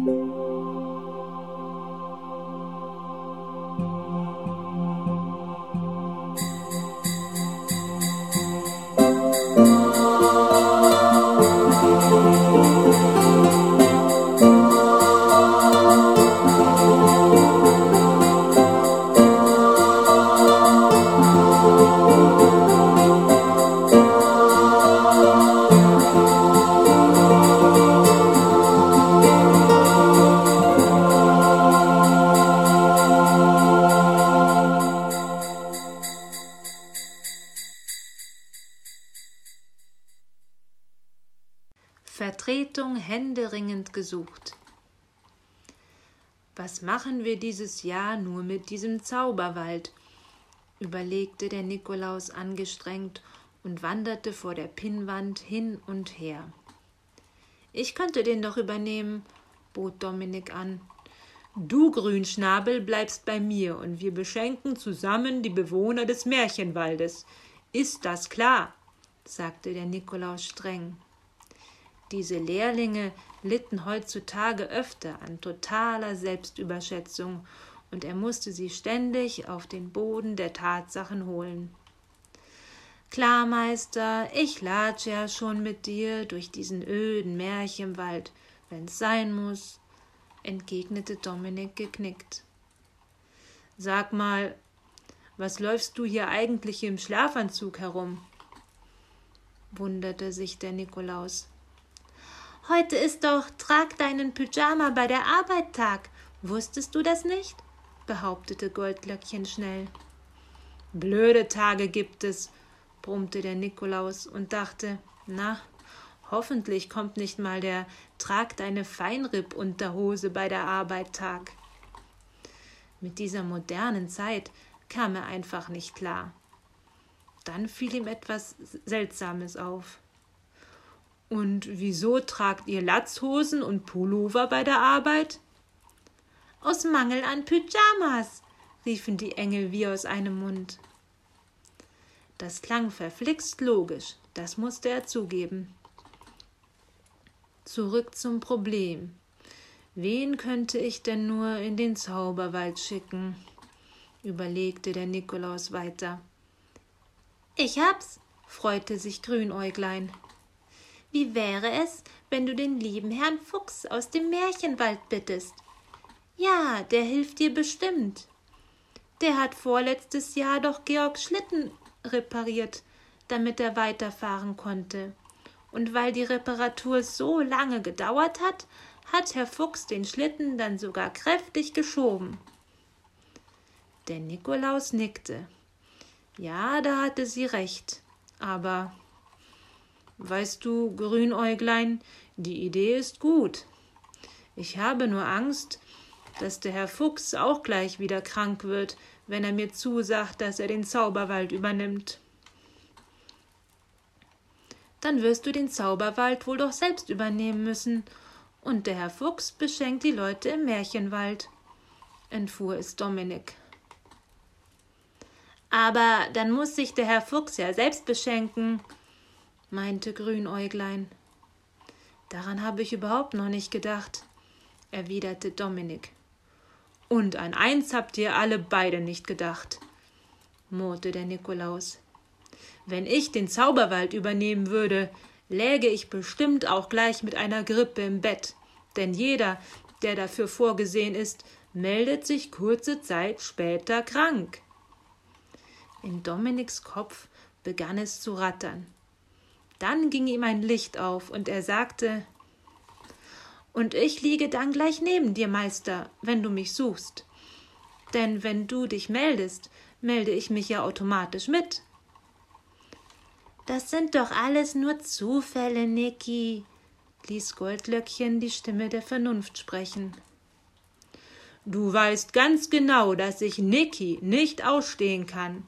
Música Vertretung händeringend gesucht. Was machen wir dieses Jahr nur mit diesem Zauberwald? überlegte der Nikolaus angestrengt und wanderte vor der Pinnwand hin und her. Ich könnte den doch übernehmen, bot Dominik an. Du, Grünschnabel, bleibst bei mir und wir beschenken zusammen die Bewohner des Märchenwaldes. Ist das klar? sagte der Nikolaus streng. Diese Lehrlinge litten heutzutage öfter an totaler Selbstüberschätzung, und er musste sie ständig auf den Boden der Tatsachen holen. Klar, Meister, ich latsche ja schon mit dir durch diesen öden Märchenwald, wenn's sein muss, entgegnete Dominik geknickt. Sag mal, was läufst du hier eigentlich im Schlafanzug herum? wunderte sich der Nikolaus. Heute ist doch Trag deinen Pyjama bei der Arbeit Tag. Wusstest du das nicht? behauptete Goldlöckchen schnell. Blöde Tage gibt es, brummte der Nikolaus und dachte, na, hoffentlich kommt nicht mal der Trag deine Feinripp-Unterhose bei der Arbeit Tag. Mit dieser modernen Zeit kam er einfach nicht klar. Dann fiel ihm etwas Seltsames auf. Und wieso tragt ihr Latzhosen und Pullover bei der Arbeit? Aus Mangel an Pyjamas, riefen die Engel wie aus einem Mund. Das klang verflixt logisch, das musste er zugeben. Zurück zum Problem. Wen könnte ich denn nur in den Zauberwald schicken? überlegte der Nikolaus weiter. Ich hab's, freute sich Grünäuglein. Wie wäre es, wenn du den lieben Herrn Fuchs aus dem Märchenwald bittest? Ja, der hilft dir bestimmt. Der hat vorletztes Jahr doch Georgs Schlitten repariert, damit er weiterfahren konnte. Und weil die Reparatur so lange gedauert hat, hat Herr Fuchs den Schlitten dann sogar kräftig geschoben. Der Nikolaus nickte. Ja, da hatte sie recht. Aber Weißt du, Grünäuglein, die Idee ist gut. Ich habe nur Angst, dass der Herr Fuchs auch gleich wieder krank wird, wenn er mir zusagt, dass er den Zauberwald übernimmt. Dann wirst du den Zauberwald wohl doch selbst übernehmen müssen, und der Herr Fuchs beschenkt die Leute im Märchenwald, entfuhr es Dominik. Aber dann muss sich der Herr Fuchs ja selbst beschenken, meinte Grünäuglein. Daran habe ich überhaupt noch nicht gedacht, erwiderte Dominik. Und an eins habt ihr alle beide nicht gedacht, murrte der Nikolaus. Wenn ich den Zauberwald übernehmen würde, läge ich bestimmt auch gleich mit einer Grippe im Bett, denn jeder, der dafür vorgesehen ist, meldet sich kurze Zeit später krank. In Dominiks Kopf begann es zu rattern. Dann ging ihm ein Licht auf, und er sagte Und ich liege dann gleich neben dir, Meister, wenn du mich suchst. Denn wenn du dich meldest, melde ich mich ja automatisch mit. Das sind doch alles nur Zufälle, Niki, ließ Goldlöckchen die Stimme der Vernunft sprechen. Du weißt ganz genau, dass ich Niki nicht ausstehen kann.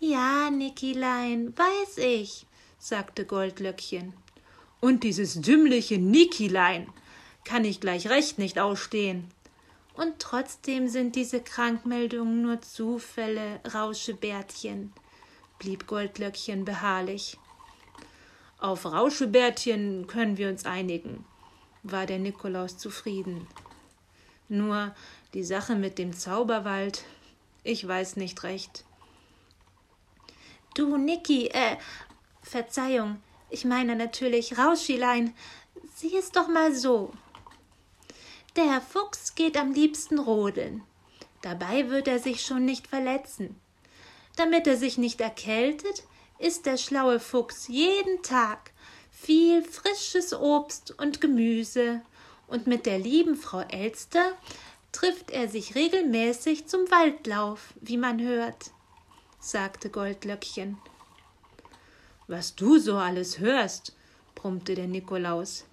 Ja, Nikilein, weiß ich, sagte Goldlöckchen. Und dieses dümmliche Nikilein kann ich gleich recht nicht ausstehen. Und trotzdem sind diese Krankmeldungen nur Zufälle, Rauschebärtchen, blieb Goldlöckchen beharrlich. Auf Rauschebärtchen können wir uns einigen. war der Nikolaus zufrieden. Nur die Sache mit dem Zauberwald, ich weiß nicht recht. Du, Niki, äh, Verzeihung, ich meine natürlich Rauschilein, sieh es doch mal so. Der Herr Fuchs geht am liebsten rodeln. Dabei wird er sich schon nicht verletzen. Damit er sich nicht erkältet, isst der schlaue Fuchs jeden Tag viel frisches Obst und Gemüse, und mit der lieben Frau Elster trifft er sich regelmäßig zum Waldlauf, wie man hört, sagte Goldlöckchen. Was du so alles hörst, brummte der Nikolaus.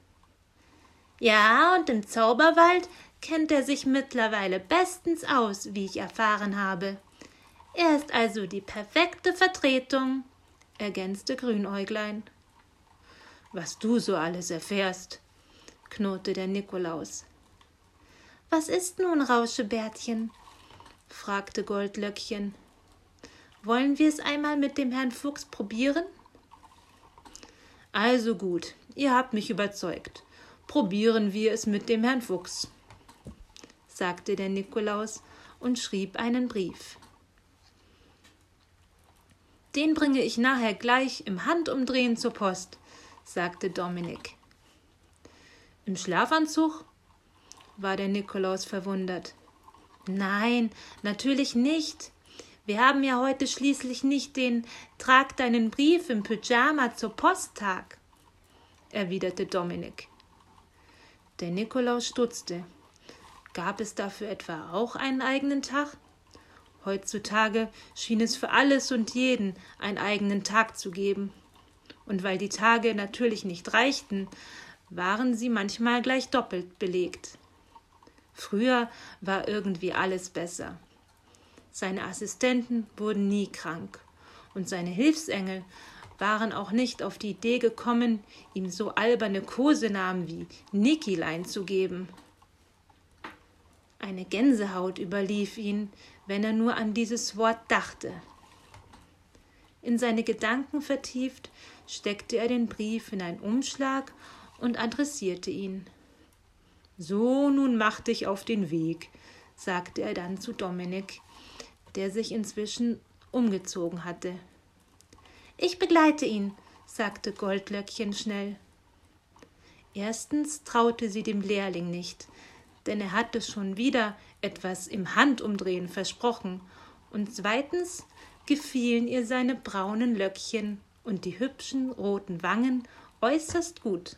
Ja, und im Zauberwald kennt er sich mittlerweile bestens aus, wie ich erfahren habe. Er ist also die perfekte Vertretung, ergänzte Grünäuglein. Was du so alles erfährst, knurrte der Nikolaus. Was ist nun, Rauschebärtchen? fragte Goldlöckchen. Wollen wir es einmal mit dem Herrn Fuchs probieren? Also gut, ihr habt mich überzeugt. Probieren wir es mit dem Herrn Fuchs, sagte der Nikolaus und schrieb einen Brief. Den bringe ich nachher gleich im Handumdrehen zur Post, sagte Dominik. Im Schlafanzug? war der Nikolaus verwundert. Nein, natürlich nicht. Wir haben ja heute schließlich nicht den Trag deinen Brief im Pyjama zur Posttag, erwiderte Dominik. Der Nikolaus stutzte. Gab es dafür etwa auch einen eigenen Tag? Heutzutage schien es für alles und jeden einen eigenen Tag zu geben. Und weil die Tage natürlich nicht reichten, waren sie manchmal gleich doppelt belegt. Früher war irgendwie alles besser. Seine Assistenten wurden nie krank, und seine Hilfsengel waren auch nicht auf die Idee gekommen, ihm so alberne Kosenamen wie Nikilein zu geben. Eine Gänsehaut überlief ihn, wenn er nur an dieses Wort dachte. In seine Gedanken vertieft, steckte er den Brief in einen Umschlag und adressierte ihn. So, nun mach dich auf den Weg, sagte er dann zu Dominik, der sich inzwischen umgezogen hatte. Ich begleite ihn, sagte Goldlöckchen schnell. Erstens traute sie dem Lehrling nicht, denn er hatte schon wieder etwas im Handumdrehen versprochen, und zweitens gefielen ihr seine braunen Löckchen und die hübschen roten Wangen äußerst gut.